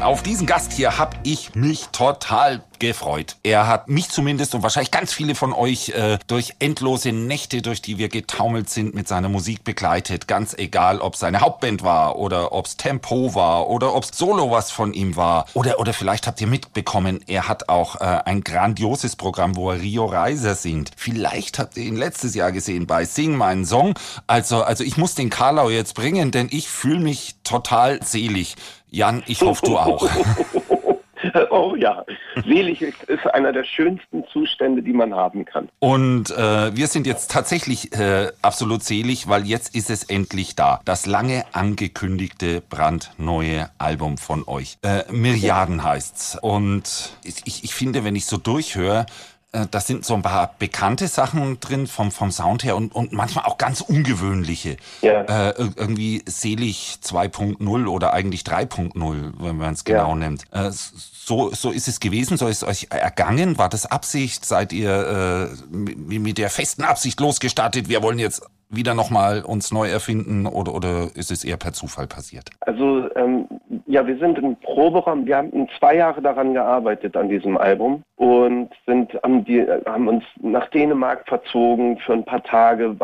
Auf diesen Gast hier habe ich mich total gefreut. Er hat mich zumindest und wahrscheinlich ganz viele von euch äh, durch endlose Nächte, durch die wir getaumelt sind, mit seiner Musik begleitet. Ganz egal, ob seine Hauptband war oder ob's Tempo war oder ob's Solo was von ihm war. Oder, oder vielleicht habt ihr mitbekommen, er hat auch äh, ein grandioses Programm, wo er Rio Reiser singt. Vielleicht habt ihr ihn letztes Jahr gesehen bei Sing meinen Song. Also, also ich muss den Karlau jetzt bringen, denn ich fühle mich total selig. Jan, ich hoffe, du auch. Oh ja, selig ist einer der schönsten Zustände, die man haben kann. Und äh, wir sind jetzt tatsächlich äh, absolut selig, weil jetzt ist es endlich da. Das lange angekündigte brandneue Album von euch. Äh, Milliarden heißt's. Und ich, ich finde, wenn ich so durchhöre, äh, da sind so ein paar bekannte Sachen drin vom, vom Sound her und, und manchmal auch ganz ungewöhnliche. Ja. Äh, irgendwie Selig 2.0 oder eigentlich 3.0, wenn man es genau ja. nimmt. Äh, so, so ist es gewesen, so ist es euch ergangen. War das Absicht? Seid ihr äh, mit der festen Absicht losgestartet? Wir wollen jetzt wieder nochmal uns neu erfinden oder, oder ist es eher per Zufall passiert? Also ähm, ja, wir sind im Proberaum, wir haben zwei Jahre daran gearbeitet an diesem Album und sind haben, uns nach Dänemark verzogen für ein paar Tage.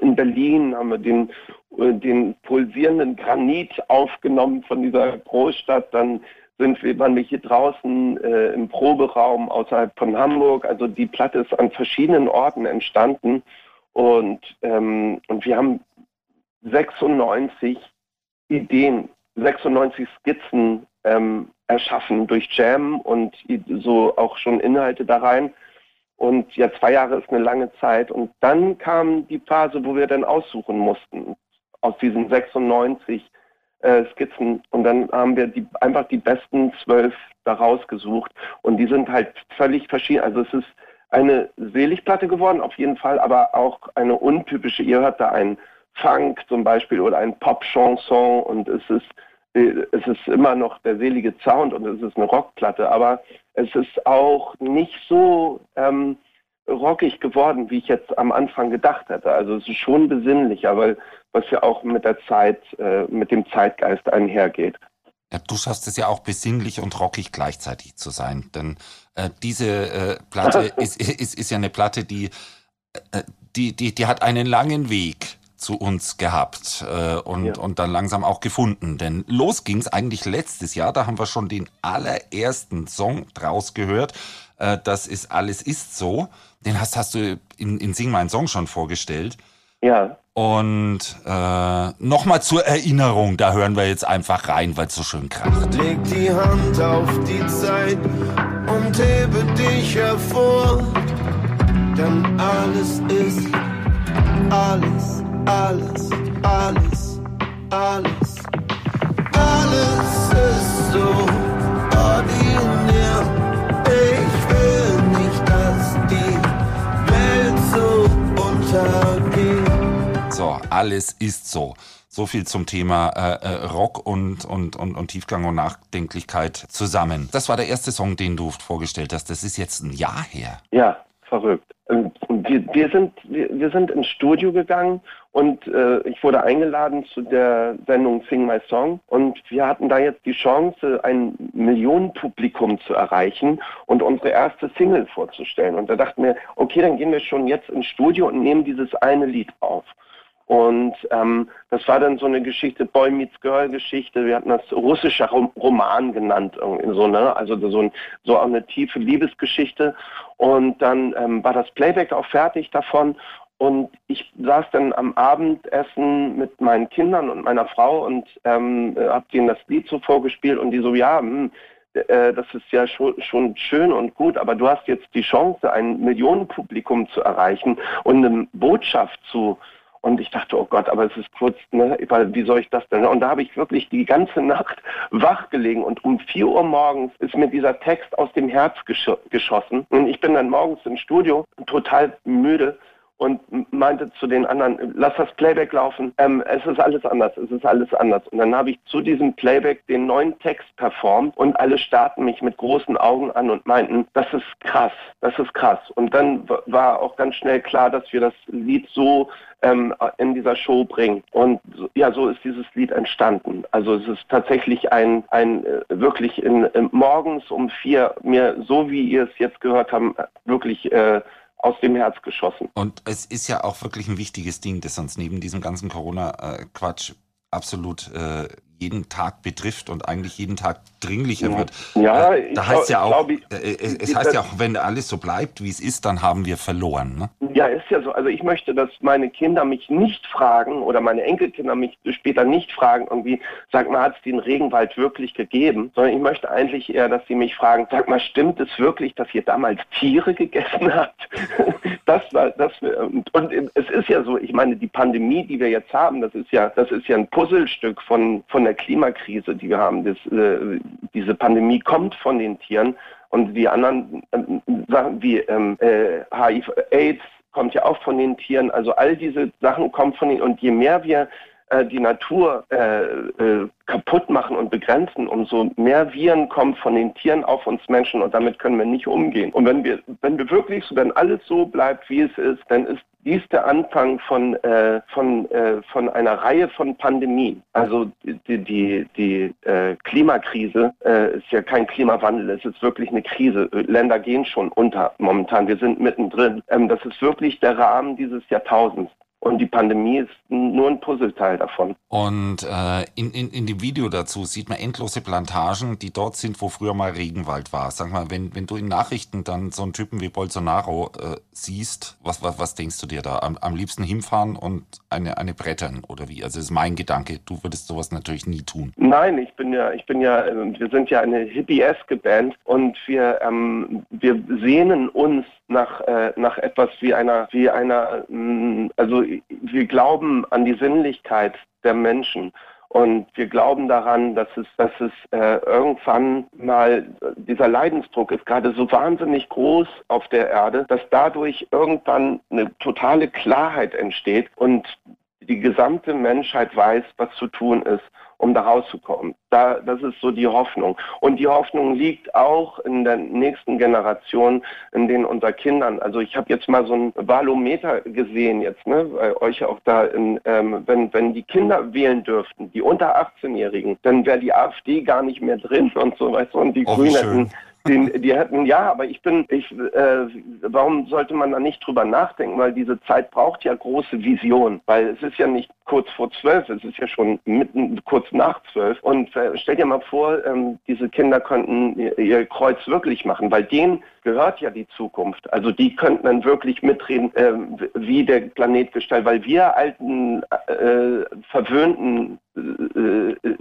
In Berlin haben wir den, den pulsierenden Granit aufgenommen von dieser Großstadt. Dann sind wir, waren wir hier draußen äh, im Proberaum außerhalb von Hamburg. Also die Platte ist an verschiedenen Orten entstanden und, ähm, und wir haben 96 Ideen, 96 Skizzen ähm, erschaffen durch Jam und so auch schon Inhalte da rein. Und ja, zwei Jahre ist eine lange Zeit. Und dann kam die Phase, wo wir dann aussuchen mussten aus diesen 96 äh, Skizzen. Und dann haben wir die, einfach die besten zwölf da rausgesucht. Und die sind halt völlig verschieden. Also es ist eine Seligplatte geworden, auf jeden Fall, aber auch eine untypische. Ihr hört da einen Funk zum Beispiel oder ein Pop-Chanson und es ist, es ist immer noch der selige Sound und es ist eine Rockplatte, aber es ist auch nicht so ähm, rockig geworden, wie ich jetzt am Anfang gedacht hätte. Also es ist schon besinnlicher, weil was ja auch mit der Zeit, äh, mit dem Zeitgeist einhergeht. Ja, du schaffst es ja auch besinnlich und rockig gleichzeitig zu sein, denn äh, diese äh, Platte ist, ist, ist ja eine Platte, die, äh, die, die, die hat einen langen Weg zu uns gehabt äh, und, ja. und dann langsam auch gefunden. Denn los ging es eigentlich letztes Jahr, da haben wir schon den allerersten Song draus gehört. Äh, das ist Alles ist so. Den hast, hast du in, in Sing mein Song schon vorgestellt. Ja. Und äh, nochmal zur Erinnerung, da hören wir jetzt einfach rein, weil es so schön kracht. Leg die Hand auf die Zeit und hebe dich hervor, denn alles ist, alles, alles, alles, alles, alles ist so ordinär. Ich will nicht, dass die Welt so untergeht. So, alles ist so. So viel zum Thema äh, äh, Rock und, und, und, und Tiefgang und Nachdenklichkeit zusammen. Das war der erste Song, den du vorgestellt hast. Das ist jetzt ein Jahr her. Ja, verrückt. Ähm, wir, wir, sind, wir, wir sind ins Studio gegangen und äh, ich wurde eingeladen zu der Sendung Sing My Song und wir hatten da jetzt die Chance, ein Millionenpublikum zu erreichen und unsere erste Single vorzustellen. Und da dachten wir, okay, dann gehen wir schon jetzt ins Studio und nehmen dieses eine Lied auf. Und ähm, das war dann so eine Geschichte, Boy Meets Girl Geschichte. Wir hatten das russischer Roman genannt, irgendwie so, ne? Also so, ein, so auch eine tiefe Liebesgeschichte. Und dann ähm, war das Playback auch fertig davon. Und ich saß dann am Abendessen mit meinen Kindern und meiner Frau und ähm, habe denen das Lied so vorgespielt und die so, ja, mh, hm, äh, das ist ja schon, schon schön und gut, aber du hast jetzt die Chance, ein Millionenpublikum zu erreichen und eine Botschaft zu und ich dachte, oh Gott, aber es ist kurz, ne, wie soll ich das denn? Und da habe ich wirklich die ganze Nacht wach gelegen und um 4 Uhr morgens ist mir dieser Text aus dem Herz gesch geschossen. Und ich bin dann morgens im Studio total müde und meinte zu den anderen, lass das Playback laufen, ähm, es ist alles anders, es ist alles anders. Und dann habe ich zu diesem Playback den neuen Text performt und alle starrten mich mit großen Augen an und meinten, das ist krass, das ist krass. Und dann war auch ganz schnell klar, dass wir das Lied so ähm, in dieser Show bringen. Und ja, so ist dieses Lied entstanden. Also es ist tatsächlich ein, ein äh, wirklich in, in, morgens um vier mir, so wie ihr es jetzt gehört haben, wirklich äh, aus dem Herz geschossen. Und es ist ja auch wirklich ein wichtiges Ding, das uns neben diesem ganzen Corona-Quatsch absolut äh, jeden Tag betrifft und eigentlich jeden Tag dringlicher wird. Ja, äh, da heißt ja auch, glaub, äh, es heißt ja auch, wenn alles so bleibt, wie es ist, dann haben wir verloren. Ne? Ja, ist ja so. Also ich möchte, dass meine Kinder mich nicht fragen oder meine Enkelkinder mich später nicht fragen, irgendwie, sag mal, hat es den Regenwald wirklich gegeben? Sondern ich möchte eigentlich eher, dass sie mich fragen, sag mal, stimmt es wirklich, dass ihr damals Tiere gegessen habt? das war, das, und, und es ist ja so, ich meine, die Pandemie, die wir jetzt haben, das ist ja, das ist ja ein Puzzlestück von, von der Klimakrise, die wir haben. Das, äh, diese Pandemie kommt von den Tieren und die anderen äh, Sachen wie ähm, äh, HIV, AIDS kommt ja auch von den Tieren. Also all diese Sachen kommen von ihnen und je mehr wir äh, die Natur äh, äh, kaputt machen und begrenzen, umso mehr Viren kommen von den Tieren auf uns Menschen und damit können wir nicht umgehen. Und wenn wir, wenn wir wirklich, so, wenn alles so bleibt, wie es ist, dann ist dies der Anfang von, äh, von, äh, von einer Reihe von Pandemien. Also die, die, die äh, Klimakrise äh, ist ja kein Klimawandel, es ist wirklich eine Krise. Länder gehen schon unter momentan, wir sind mittendrin. Ähm, das ist wirklich der Rahmen dieses Jahrtausends. Und die Pandemie ist nur ein Puzzleteil davon. Und äh, in, in, in dem Video dazu sieht man endlose Plantagen, die dort sind, wo früher mal Regenwald war. Sag mal, wenn, wenn du in Nachrichten dann so einen Typen wie Bolsonaro äh, siehst, was, was, was denkst du dir da? Am, am liebsten hinfahren und eine, eine brettern oder wie? Also das ist mein Gedanke. Du würdest sowas natürlich nie tun. Nein, ich bin ja, ich bin ja, ähm, wir sind ja eine hippieske Band und wir, ähm, wir sehnen uns nach, äh, nach etwas wie einer, wie einer, mh, mm, also wir glauben an die Sinnlichkeit der Menschen. Und wir glauben daran, dass es, dass es äh, irgendwann mal, dieser Leidensdruck ist gerade so wahnsinnig groß auf der Erde, dass dadurch irgendwann eine totale Klarheit entsteht und die gesamte Menschheit weiß, was zu tun ist um da rauszukommen. Da, das ist so die Hoffnung. Und die Hoffnung liegt auch in der nächsten Generation, in den unter Kindern. Also ich habe jetzt mal so ein Valometer gesehen jetzt, ne, bei euch auch da, in, ähm, wenn, wenn die Kinder wählen dürften, die unter 18-Jährigen, dann wäre die AfD gar nicht mehr drin und so weiter. Und die oh, Grünen den, die hätten, ja, aber ich bin, ich, äh, warum sollte man da nicht drüber nachdenken? Weil diese Zeit braucht ja große Vision, weil es ist ja nicht kurz vor zwölf, es ist ja schon mitten kurz nach zwölf. Und äh, stell dir mal vor, ähm, diese Kinder könnten ihr, ihr, Kreuz wirklich machen, weil denen gehört ja die Zukunft. Also die könnten dann wirklich mitreden, äh, wie der Planet gestaltet, weil wir alten, äh, verwöhnten äh, äh,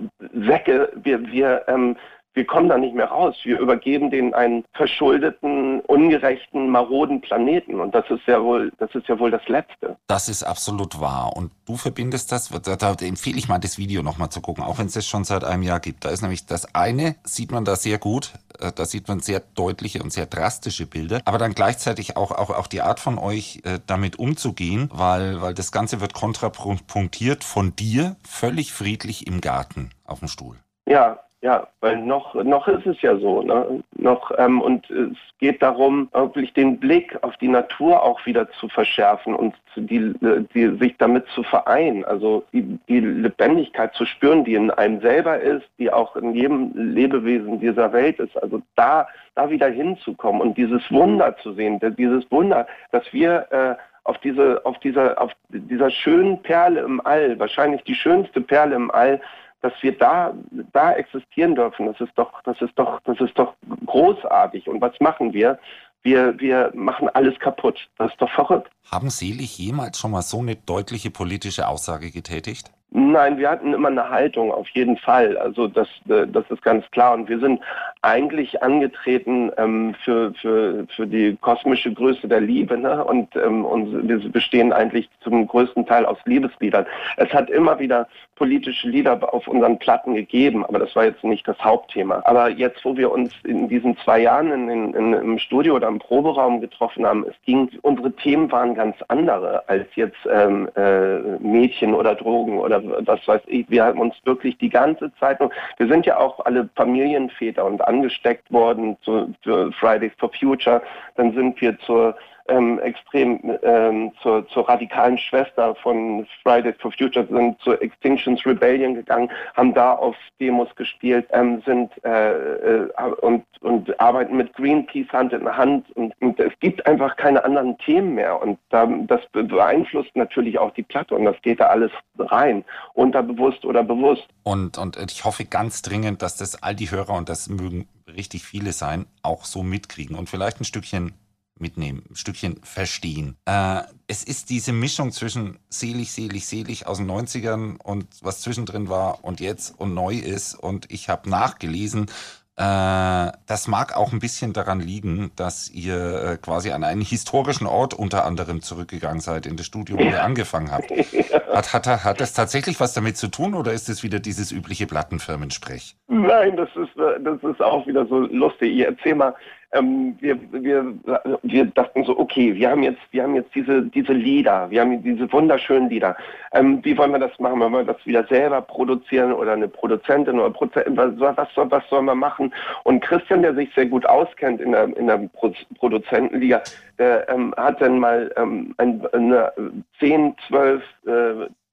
Säcke, wir, wir ähm, wir kommen da nicht mehr raus. Wir übergeben den einen verschuldeten, ungerechten, maroden Planeten. Und das ist ja wohl, das ist ja wohl das Letzte. Das ist absolut wahr. Und du verbindest das, da, da empfehle ich mal das Video nochmal zu gucken, auch wenn es das schon seit einem Jahr gibt. Da ist nämlich das eine, sieht man da sehr gut, äh, da sieht man sehr deutliche und sehr drastische Bilder, aber dann gleichzeitig auch, auch, auch die Art von euch, äh, damit umzugehen, weil, weil das Ganze wird kontrapunktiert von dir, völlig friedlich im Garten auf dem Stuhl. Ja, ja, weil noch, noch ist es ja so. Ne? Noch, ähm, und es geht darum, wirklich den Blick auf die Natur auch wieder zu verschärfen und die, die, sich damit zu vereinen. Also die, die Lebendigkeit zu spüren, die in einem selber ist, die auch in jedem Lebewesen dieser Welt ist. Also da, da wieder hinzukommen und dieses Wunder zu sehen, dieses Wunder, dass wir äh, auf diese, auf dieser, auf dieser schönen Perle im All, wahrscheinlich die schönste Perle im All, dass wir da, da existieren dürfen, das ist doch, das ist doch, das ist doch großartig. Und was machen wir? Wir, wir machen alles kaputt. Das ist doch verrückt. Haben Selig jemals schon mal so eine deutliche politische Aussage getätigt? Nein, wir hatten immer eine Haltung, auf jeden Fall. Also das, äh, das ist ganz klar. Und wir sind eigentlich angetreten ähm, für, für, für die kosmische Größe der Liebe. Ne? Und, ähm, und wir bestehen eigentlich zum größten Teil aus Liebesliedern. Es hat immer wieder politische Lieder auf unseren Platten gegeben, aber das war jetzt nicht das Hauptthema. Aber jetzt, wo wir uns in diesen zwei Jahren in, in, in, im Studio oder im Proberaum getroffen haben, es ging, unsere Themen waren ganz andere als jetzt ähm, äh, Mädchen oder Drogen oder was weiß ich. Wir haben uns wirklich die ganze Zeit, wir sind ja auch alle Familienväter und angesteckt worden zu, für Fridays for Future. Dann sind wir zur ähm, extrem ähm, zur, zur radikalen Schwester von Fridays for Future, sind zur Extinctions Rebellion gegangen, haben da auf Demos gespielt, ähm, sind äh, äh, und, und arbeiten mit Greenpeace Hand in Hand und, und, es gibt einfach keine anderen Themen mehr und da, das beeinflusst natürlich auch die Platte und das geht da alles rein, unterbewusst oder bewusst. Und, und ich hoffe ganz dringend, dass das all die Hörer und das mögen richtig viele sein, auch so mitkriegen und vielleicht ein Stückchen mitnehmen, ein Stückchen verstehen. Äh, es ist diese Mischung zwischen selig, selig, selig aus den 90ern und was zwischendrin war und jetzt und neu ist. Und ich habe nachgelesen, äh, das mag auch ein bisschen daran liegen, dass ihr äh, quasi an einen historischen Ort unter anderem zurückgegangen seid, in das Studio, wo ihr angefangen habt. Hat, hat, hat das tatsächlich was damit zu tun oder ist es wieder dieses übliche Plattenfirmensprech? Nein, das ist, äh, das ist auch wieder so lustig. Ich erzähl mal, ähm, wir, wir, wir dachten so, okay, wir haben jetzt, wir haben jetzt diese, diese Lieder, wir haben diese wunderschönen Lieder. Ähm, wie wollen wir das machen? Wollen wir das wieder selber produzieren oder eine Produzentin oder Produzentin? Was, was, soll, was soll man machen? Und Christian, der sich sehr gut auskennt in der, in der Pro Produzentenliga, der ähm, hat dann mal ähm, ein, eine 10, 12 äh,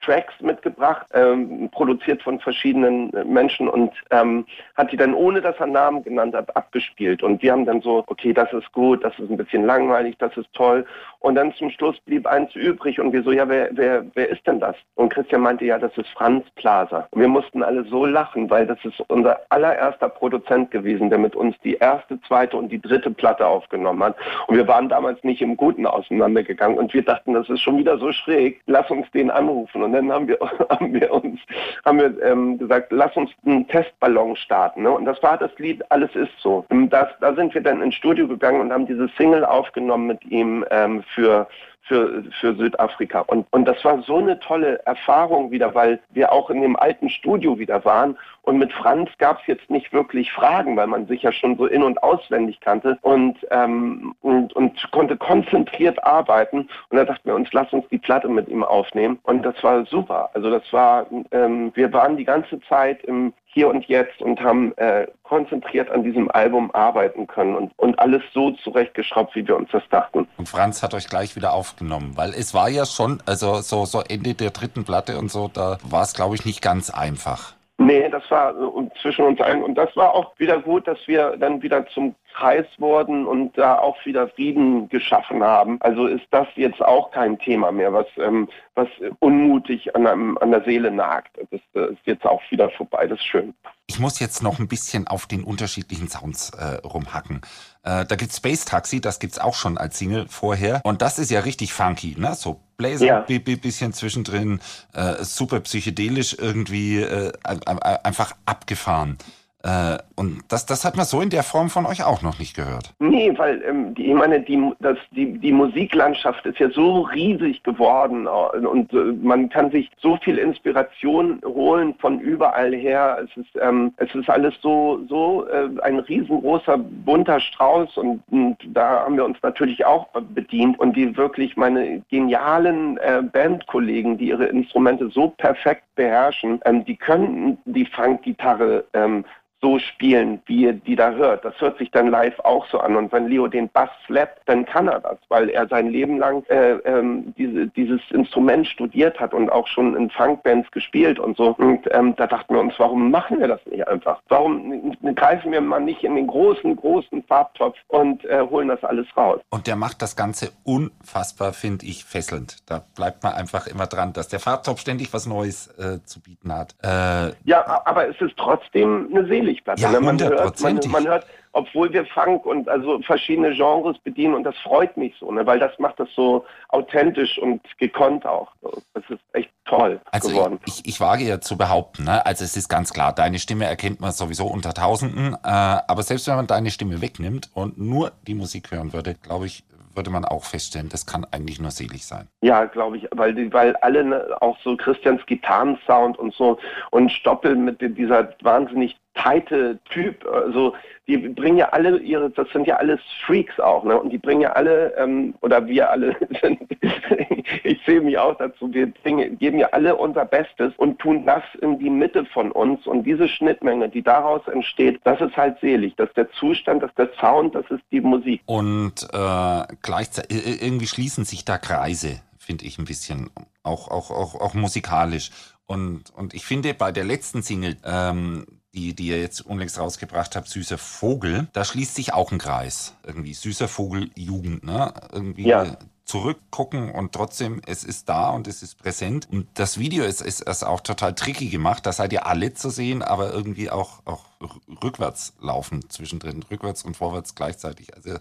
Tracks mitgebracht, ähm, produziert von verschiedenen äh, Menschen und ähm, hat die dann, ohne dass er Namen genannt hat, abgespielt. Und wir haben dann so, okay, das ist gut, das ist ein bisschen langweilig, das ist toll. Und dann zum Schluss blieb eins übrig und wir so, ja, wer, wer, wer ist denn das? Und Christian meinte, ja, das ist Franz Plaza. Und wir mussten alle so lachen, weil das ist unser allererster Produzent gewesen, der mit uns die erste, zweite und die dritte Platte aufgenommen hat. Und wir waren damals nicht im Guten auseinandergegangen und wir dachten, das ist schon wieder so schräg, lass uns den anrufen. Und dann haben wir, haben wir uns haben wir, ähm, gesagt, lass uns einen Testballon starten. Ne? Und das war das Lied Alles ist so. Das, da sind wir dann ins Studio gegangen und haben diese Single aufgenommen mit ihm ähm, für für, für Südafrika. Und, und das war so eine tolle Erfahrung wieder, weil wir auch in dem alten Studio wieder waren. Und mit Franz gab es jetzt nicht wirklich Fragen, weil man sich ja schon so in- und auswendig kannte und, ähm, und, und konnte konzentriert arbeiten. Und da dachten wir uns, lass uns die Platte mit ihm aufnehmen. Und das war super. Also das war, ähm, wir waren die ganze Zeit im hier und jetzt und haben äh, konzentriert an diesem Album arbeiten können und, und alles so zurechtgeschraubt, wie wir uns das dachten. Und Franz hat euch gleich wieder aufgenommen, weil es war ja schon, also so, so Ende der dritten Platte und so, da war es, glaube ich, nicht ganz einfach. Nee, das war zwischen uns ein. Und das war auch wieder gut, dass wir dann wieder zum Kreis wurden und da auch wieder Frieden geschaffen haben. Also ist das jetzt auch kein Thema mehr, was, ähm, was unmutig an, einem, an der Seele nagt. Das, das ist jetzt auch wieder vorbei. Das ist schön. Ich muss jetzt noch ein bisschen auf den unterschiedlichen Sounds äh, rumhacken. Äh, da gibt's Space Taxi, das gibt's auch schon als Single vorher. Und das ist ja richtig funky, ne? So Blazer, ja. bisschen zwischendrin, äh, super psychedelisch irgendwie, äh, einfach abgefahren. Äh, und das, das hat man so in der Form von euch auch noch nicht gehört. Nee, weil ähm, die, ich meine, die, das, die, die Musiklandschaft ist ja so riesig geworden äh, und äh, man kann sich so viel Inspiration holen von überall her. Es ist, ähm, es ist alles so, so äh, ein riesengroßer, bunter Strauß und, und, da haben wir uns natürlich auch bedient und die wirklich meine genialen äh, Bandkollegen, die ihre Instrumente so perfekt beherrschen, ähm, die können die Funkgitarre ähm, so spielen, wie ihr die da hört. Das hört sich dann live auch so an. Und wenn Leo den Bass slappt, dann kann er das, weil er sein Leben lang äh, ähm, diese, dieses Instrument studiert hat und auch schon in Funkbands gespielt und so. Und ähm, da dachten wir uns, warum machen wir das nicht einfach? Warum greifen wir mal nicht in den großen, großen Farbtopf und äh, holen das alles raus? Und der macht das Ganze unfassbar, finde ich, fesselnd. Da bleibt man einfach immer dran, dass der Farbtopf ständig was Neues äh, zu bieten hat. Äh, ja, aber es ist trotzdem eine Seele Billigplatte. Ja, man, hört, man, man, hört, obwohl wir Funk und also verschiedene Genres bedienen und das freut mich so, ne, weil das macht das so authentisch und gekonnt auch. Das ist echt toll also geworden. Ich, ich, ich, wage ja zu behaupten, ne, also es ist ganz klar, deine Stimme erkennt man sowieso unter Tausenden, äh, aber selbst wenn man deine Stimme wegnimmt und nur die Musik hören würde, glaube ich, würde man auch feststellen, das kann eigentlich nur selig sein. Ja, glaube ich, weil, weil alle ne, auch so Christians Gitarrensound und so und Stoppel mit dieser wahnsinnig tighte Typ. Also die bringen ja alle ihre, das sind ja alles Freaks auch, ne? Und die bringen ja alle, ähm, oder wir alle ich sehe mich auch dazu, wir bringen, geben ja alle unser Bestes und tun das in die Mitte von uns. Und diese Schnittmenge, die daraus entsteht, das ist halt selig. Das ist der Zustand, das ist der Sound, das ist die Musik. Und äh, gleichzeitig irgendwie schließen sich da Kreise finde ich ein bisschen, auch, auch, auch, auch musikalisch. Und, und ich finde bei der letzten Single, ähm, die, die ihr jetzt unlängst rausgebracht habt, Süßer Vogel, da schließt sich auch ein Kreis. Irgendwie Süßer Vogel Jugend, ne? Irgendwie ja. zurückgucken und trotzdem, es ist da und es ist präsent. Und das Video ist, ist, ist auch total tricky gemacht. Da seid ihr alle zu sehen, aber irgendwie auch, auch rückwärts laufen zwischendrin, rückwärts und vorwärts gleichzeitig. Also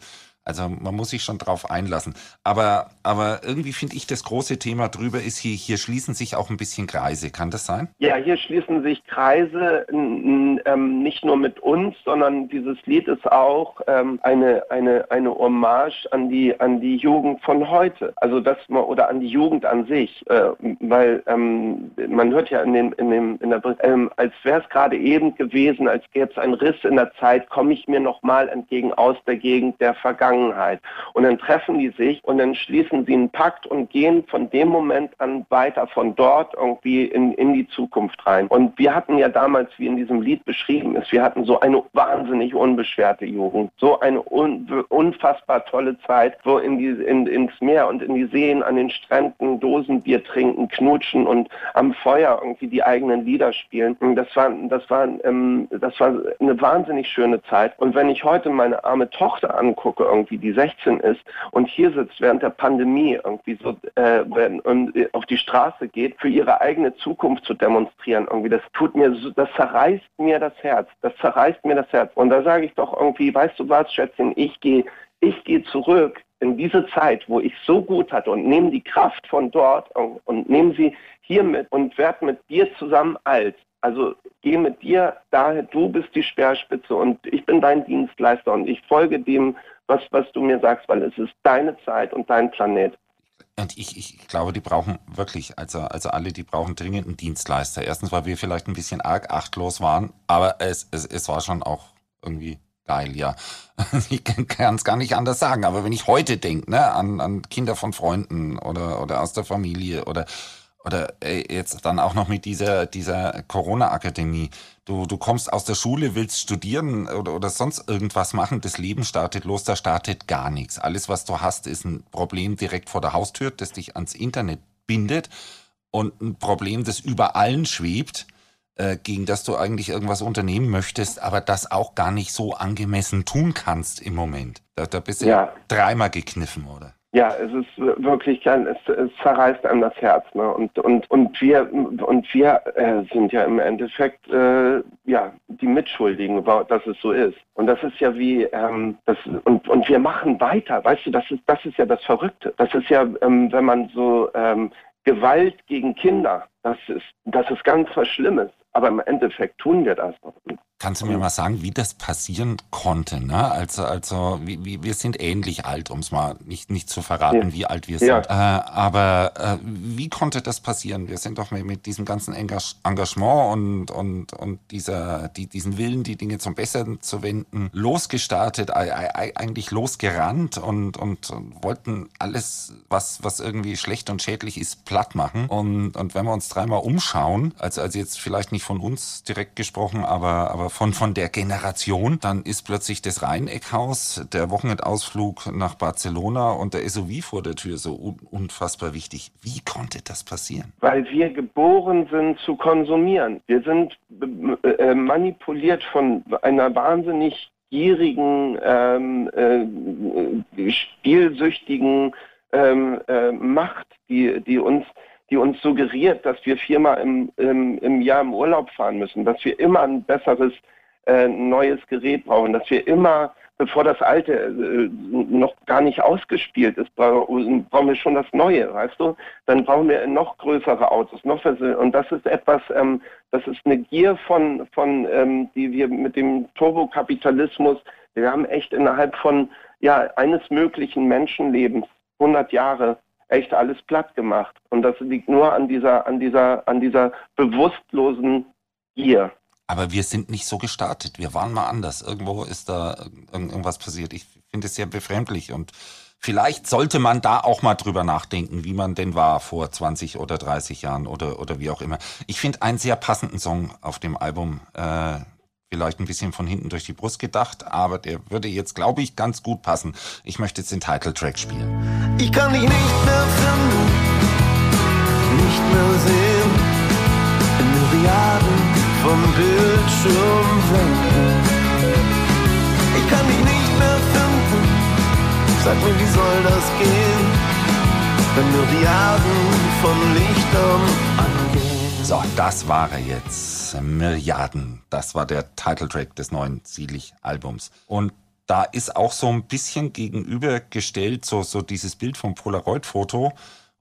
also man muss sich schon drauf einlassen. Aber, aber irgendwie finde ich, das große Thema drüber ist, hier, hier schließen sich auch ein bisschen Kreise. Kann das sein? Ja, hier schließen sich Kreise ähm, nicht nur mit uns, sondern dieses Lied ist auch ähm, eine, eine, eine Hommage an die, an die Jugend von heute. Also das oder an die Jugend an sich. Äh, weil ähm, man hört ja in, den, in, dem, in der ähm, als wäre es gerade eben gewesen, als gäbe es einen Riss in der Zeit, komme ich mir nochmal entgegen aus der Gegend der Vergangenheit. Vergangenheit. Und dann treffen die sich und dann schließen sie einen Pakt und gehen von dem Moment an weiter von dort irgendwie in, in die Zukunft rein. Und wir hatten ja damals, wie in diesem Lied beschrieben ist, wir hatten so eine wahnsinnig unbeschwerte Jugend, so eine un, unfassbar tolle Zeit, so in die, in, ins Meer und in die Seen, an den Stränden Dosenbier trinken, knutschen und am Feuer irgendwie die eigenen Lieder spielen. Und das war, das war, ähm, das war eine wahnsinnig schöne Zeit. Und wenn ich heute meine arme Tochter angucke, irgendwie irgendwie, die 16 ist und hier sitzt während der Pandemie irgendwie so äh, und auf die Straße geht, für ihre eigene Zukunft zu demonstrieren, irgendwie, das tut mir, das zerreißt mir das Herz, das zerreißt mir das Herz. Und da sage ich doch irgendwie, weißt du was, Schätzchen, ich gehe, ich gehe zurück in diese Zeit, wo ich so gut hatte und nehme die Kraft von dort und, und nehme sie hier mit und werde mit dir zusammen alt. Also geh mit dir daher, du bist die Speerspitze und ich bin dein Dienstleister und ich folge dem, was, was du mir sagst, weil es ist deine Zeit und dein Planet. Und ich, ich glaube, die brauchen wirklich, also, also alle, die brauchen dringend einen Dienstleister. Erstens, weil wir vielleicht ein bisschen arg achtlos waren, aber es, es, es war schon auch irgendwie geil, ja. Ich kann es gar nicht anders sagen, aber wenn ich heute denke, ne, an, an Kinder von Freunden oder, oder aus der Familie oder oder ey, jetzt dann auch noch mit dieser, dieser Corona-Akademie. Du, du kommst aus der Schule, willst studieren oder, oder sonst irgendwas machen, das Leben startet los, da startet gar nichts. Alles, was du hast, ist ein Problem direkt vor der Haustür, das dich ans Internet bindet und ein Problem, das über allen schwebt, äh, gegen das du eigentlich irgendwas unternehmen möchtest, aber das auch gar nicht so angemessen tun kannst im Moment. Da, da bist du ja. dreimal gekniffen, oder? Ja, es ist wirklich, es, es zerreißt einem das Herz. Ne? Und, und, und wir, und wir äh, sind ja im Endeffekt äh, ja, die Mitschuldigen, dass es so ist. Und das ist ja wie, ähm, das, und, und wir machen weiter. Weißt du, das ist, das ist ja das Verrückte. Das ist ja, ähm, wenn man so ähm, Gewalt gegen Kinder, das ist, das ist ganz was Schlimmes. Aber im Endeffekt tun wir das. Kannst du mir mal sagen, wie das passieren konnte? Ne? Also, also wie, wir sind ähnlich alt, um es mal nicht, nicht zu verraten, ja. wie alt wir sind. Ja. Äh, aber äh, wie konnte das passieren? Wir sind doch mit, mit diesem ganzen Engagement und, und, und dieser, die, diesen Willen, die Dinge zum Besseren zu wenden, losgestartet, eigentlich losgerannt und, und, und wollten alles, was, was irgendwie schlecht und schädlich ist, platt machen. Und, und wenn wir uns dreimal umschauen, also, also jetzt vielleicht nicht von uns direkt gesprochen, aber, aber von, von der Generation. Dann ist plötzlich das Rheineckhaus, der Wochenendausflug nach Barcelona und der SUV vor der Tür so un unfassbar wichtig. Wie konnte das passieren? Weil wir geboren sind zu konsumieren. Wir sind äh, manipuliert von einer wahnsinnig gierigen, ähm, äh, spielsüchtigen ähm, äh, Macht, die, die uns die uns suggeriert, dass wir viermal im, im, im Jahr im Urlaub fahren müssen, dass wir immer ein besseres äh, neues Gerät brauchen, dass wir immer, bevor das alte äh, noch gar nicht ausgespielt ist, brauchen, brauchen wir schon das Neue, weißt du? Dann brauchen wir noch größere Autos, noch und das ist etwas, ähm, das ist eine Gier von, von ähm, die wir mit dem Turbokapitalismus, wir haben echt innerhalb von ja eines möglichen Menschenlebens 100 Jahre echt alles platt gemacht. Und das liegt nur an dieser, an dieser, an dieser bewusstlosen Gier. Aber wir sind nicht so gestartet. Wir waren mal anders. Irgendwo ist da irgendwas passiert. Ich finde es sehr befremdlich und vielleicht sollte man da auch mal drüber nachdenken, wie man denn war vor 20 oder 30 Jahren oder, oder wie auch immer. Ich finde einen sehr passenden Song auf dem Album. Äh, vielleicht ein bisschen von hinten durch die Brust gedacht, aber der würde jetzt, glaube ich, ganz gut passen. Ich möchte jetzt den Titeltrack spielen. Ich kann dich nicht mehr finden, nicht mehr sehen, in Myriaden von Bildschirmwänden. Ich kann dich nicht mehr finden, sag mir, wie soll das gehen, wenn Myriaden von Lichtern angehen. So, das war er jetzt. Milliarden. Das war der Titeltrack des neuen Sielig-Albums. Und da ist auch so ein bisschen gegenübergestellt, so, so dieses Bild vom Polaroid-Foto.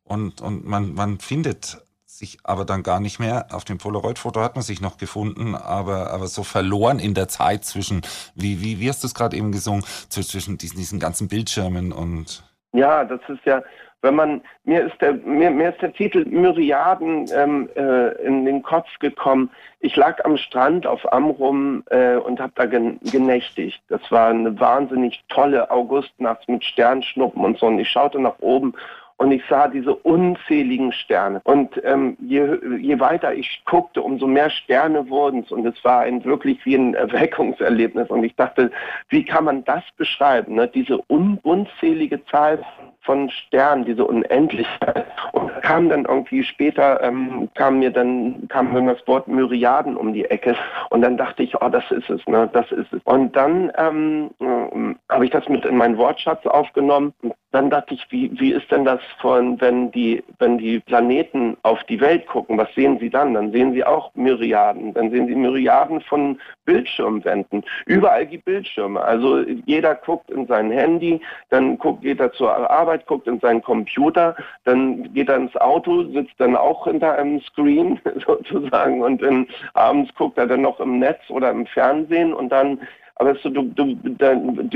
Und, und man, man findet sich aber dann gar nicht mehr. Auf dem Polaroid-Foto hat man sich noch gefunden, aber, aber so verloren in der Zeit zwischen, wie, wie, wie hast du es gerade eben gesungen, zwischen diesen, diesen ganzen Bildschirmen und. Ja, das ist ja, wenn man, mir ist der, mir, mir ist der Titel Myriaden ähm, äh, in den Kopf gekommen. Ich lag am Strand auf Amrum äh, und habe da gen, genächtigt. Das war eine wahnsinnig tolle Augustnacht mit Sternschnuppen und so. Und ich schaute nach oben und ich sah diese unzähligen Sterne. Und ähm, je, je weiter ich guckte, umso mehr Sterne wurden es. Und es war ein wirklich wie ein Erweckungserlebnis. Und ich dachte, wie kann man das beschreiben? Ne? Diese un unzählige Zahl von Sternen, diese Unendlichkeit. Und kam dann irgendwie später, ähm, kam mir dann, kam mir das Wort Myriaden um die Ecke. Und dann dachte ich, oh, das ist es, ne, das ist es. Und dann ähm, äh, habe ich das mit in meinen Wortschatz aufgenommen. Dann dachte ich, wie, wie ist denn das von, wenn die, wenn die Planeten auf die Welt gucken, was sehen sie dann? Dann sehen sie auch Myriaden. Dann sehen sie Myriaden von Bildschirmwänden. Überall die Bildschirme. Also jeder guckt in sein Handy, dann guckt, geht er zur Arbeit, guckt in seinen Computer, dann geht er ins Auto, sitzt dann auch hinter einem Screen sozusagen und dann abends guckt er dann noch im Netz oder im Fernsehen und dann aber so, du, du,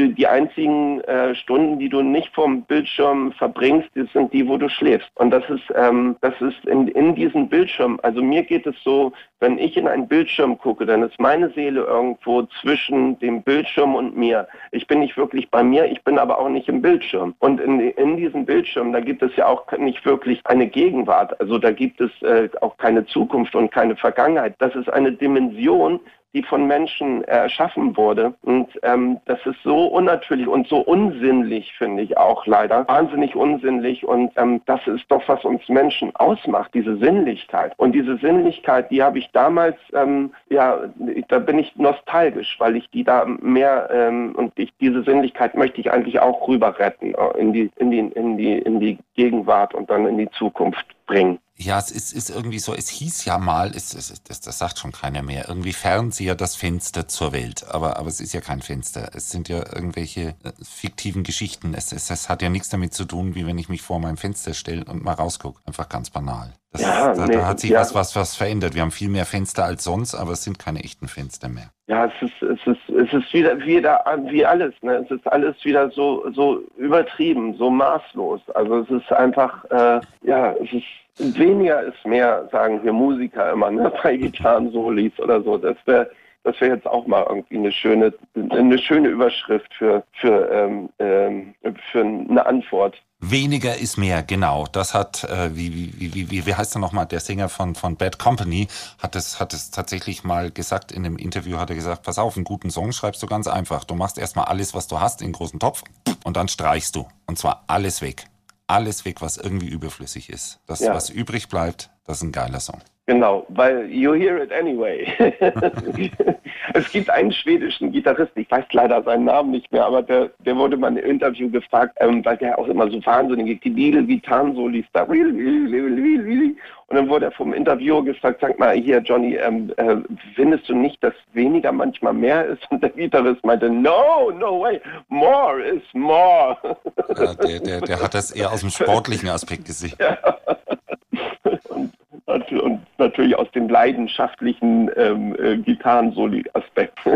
die einzigen äh, Stunden, die du nicht vom Bildschirm verbringst, das sind die, wo du schläfst. Und das ist, ähm, das ist in, in diesem Bildschirm. Also mir geht es so, wenn ich in einen Bildschirm gucke, dann ist meine Seele irgendwo zwischen dem Bildschirm und mir. Ich bin nicht wirklich bei mir, ich bin aber auch nicht im Bildschirm. Und in, in diesem Bildschirm, da gibt es ja auch nicht wirklich eine Gegenwart. Also da gibt es äh, auch keine Zukunft und keine Vergangenheit. Das ist eine Dimension, die von Menschen erschaffen wurde. Und ähm, das ist so unnatürlich und so unsinnlich, finde ich auch leider. Wahnsinnig unsinnlich. Und ähm, das ist doch, was uns Menschen ausmacht, diese Sinnlichkeit. Und diese Sinnlichkeit, die habe ich damals, ähm, ja, da bin ich nostalgisch, weil ich die da mehr ähm, und ich, diese Sinnlichkeit möchte ich eigentlich auch rüber retten äh, in die, in die, in die, in die Gegenwart und dann in die Zukunft bringen. Ja, es ist, ist irgendwie so, es hieß ja mal, es, es, das, das sagt schon keiner mehr, irgendwie Fernseher das Fenster zur Welt. Aber, aber es ist ja kein Fenster. Es sind ja irgendwelche äh, fiktiven Geschichten. Es, es, es hat ja nichts damit zu tun, wie wenn ich mich vor meinem Fenster stelle und mal rausgucke. Einfach ganz banal. Das, ja, da, nee, da, hat sich ja. was, was, was verändert. Wir haben viel mehr Fenster als sonst, aber es sind keine echten Fenster mehr. Ja, es ist, es ist, es ist wieder, wieder wie alles. Ne? Es ist alles wieder so, so übertrieben, so maßlos. Also es ist einfach, äh, ja, es ist weniger ist mehr, sagen wir Musiker immer, ne, bei Gitarren-Solis oder so. Das wäre das wäre jetzt auch mal irgendwie eine schöne, eine schöne Überschrift für, für, ähm, ähm, für eine Antwort. Weniger ist mehr, genau. Das hat, äh, wie, wie, wie, wie, wie heißt er nochmal, der Sänger von, von Bad Company, hat es, hat es tatsächlich mal gesagt, in einem Interview hat er gesagt, pass auf, einen guten Song schreibst du ganz einfach. Du machst erstmal alles, was du hast, in einen großen Topf und dann streichst du. Und zwar alles weg alles weg, was irgendwie überflüssig ist. Das, ja. was übrig bleibt, das ist ein geiler Song. Genau, weil you hear it anyway. es gibt einen schwedischen Gitarristen, ich weiß leider seinen Namen nicht mehr, aber der, der wurde mal im Interview gefragt, ähm, weil der auch immer so wahnsinnige Gitarren-Solis da. Und dann wurde er vom Interviewer gefragt, sag mal hier Johnny, ähm, äh, findest du nicht, dass weniger manchmal mehr ist? Und der Gitarrist meinte, no, no way, more is more. Ja, der, der, der hat das eher aus dem sportlichen Aspekt gesehen. Ja. und natürlich aus dem leidenschaftlichen ähm, äh, Gitarrensoli-Aspekt.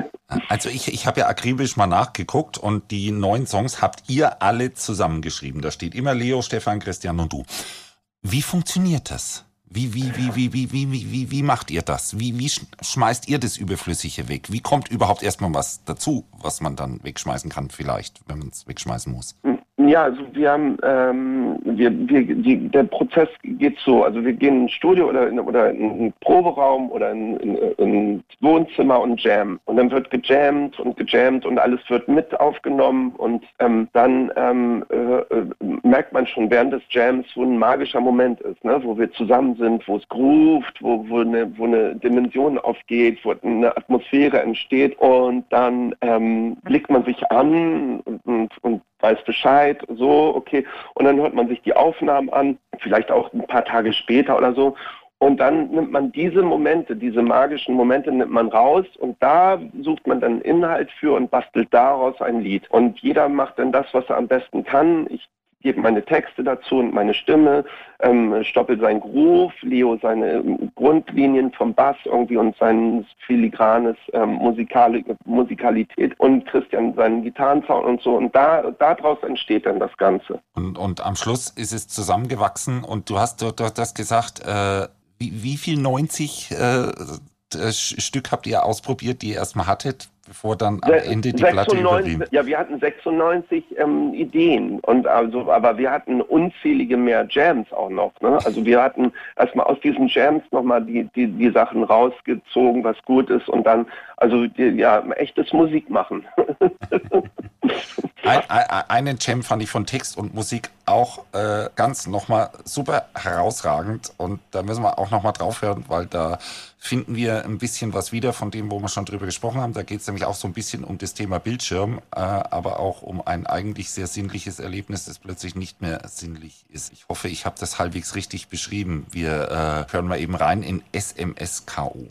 Also ich, ich habe ja akribisch mal nachgeguckt und die neun Songs habt ihr alle zusammengeschrieben. Da steht immer Leo, Stefan, Christian und du. Wie funktioniert das? Wie, wie, wie, wie, wie, wie, wie, wie, wie macht ihr das? Wie, wie schmeißt ihr das Überflüssige weg? Wie kommt überhaupt erstmal was dazu, was man dann wegschmeißen kann, vielleicht, wenn man es wegschmeißen muss? Hm. Ja, also wir haben, ähm, wir, wir, die, der Prozess geht so, also wir gehen ins Studio oder in, oder in einen Proberaum oder in, in, in Wohnzimmer und jam. Und dann wird gejammt und gejammt und alles wird mit aufgenommen und ähm, dann ähm, äh, merkt man schon während des Jams, wo ein magischer Moment ist, ne? wo wir zusammen sind, wo es groovt, wo, wo, eine, wo eine Dimension aufgeht, wo eine Atmosphäre entsteht und dann ähm, blickt man sich an und, und, und weiß Bescheid, so, okay. Und dann hört man sich die Aufnahmen an, vielleicht auch ein paar Tage später oder so. Und dann nimmt man diese Momente, diese magischen Momente nimmt man raus und da sucht man dann Inhalt für und bastelt daraus ein Lied. Und jeder macht dann das, was er am besten kann. Ich gebe meine Texte dazu und meine Stimme, ähm, Stoppel sein Groove, Leo seine ähm, Grundlinien vom Bass irgendwie und sein filigranes ähm, Musikali Musikalität und Christian seinen Gitarrensound und so. Und da daraus entsteht dann das Ganze. Und, und am Schluss ist es zusammengewachsen und du hast, hast das gesagt, äh, wie, wie viel 90 äh, Stück habt ihr ausprobiert, die ihr erstmal hattet? Bevor dann am Ende die 96, Platte überblieb. Ja, wir hatten 96 ähm, Ideen und also, aber wir hatten unzählige mehr Jams auch noch. Ne? Also wir hatten erstmal aus diesen Jams nochmal die, die, die Sachen rausgezogen, was gut ist und dann, also die, ja, echtes Musik machen. Ein, ein, einen Jam fand ich von Text und Musik auch äh, ganz nochmal super herausragend und da müssen wir auch nochmal drauf hören, weil da finden wir ein bisschen was wieder von dem, wo wir schon drüber gesprochen haben. Da geht es nämlich auch so ein bisschen um das Thema Bildschirm, äh, aber auch um ein eigentlich sehr sinnliches Erlebnis, das plötzlich nicht mehr sinnlich ist. Ich hoffe, ich habe das halbwegs richtig beschrieben. Wir äh, hören mal eben rein in SMSKO.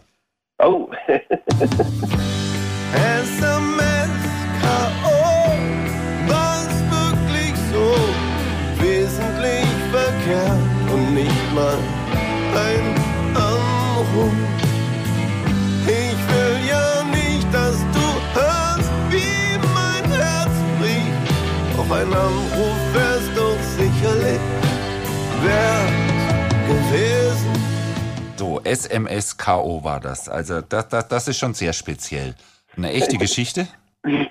Oh. mal ein Anruf. Ich will ja nicht, dass du hörst, wie mein Herz bricht. Auch ein Anruf wär's doch sicherlich wert gewesen. So, SMSKO war das. Also das, das, das ist schon sehr speziell. Eine echte Geschichte?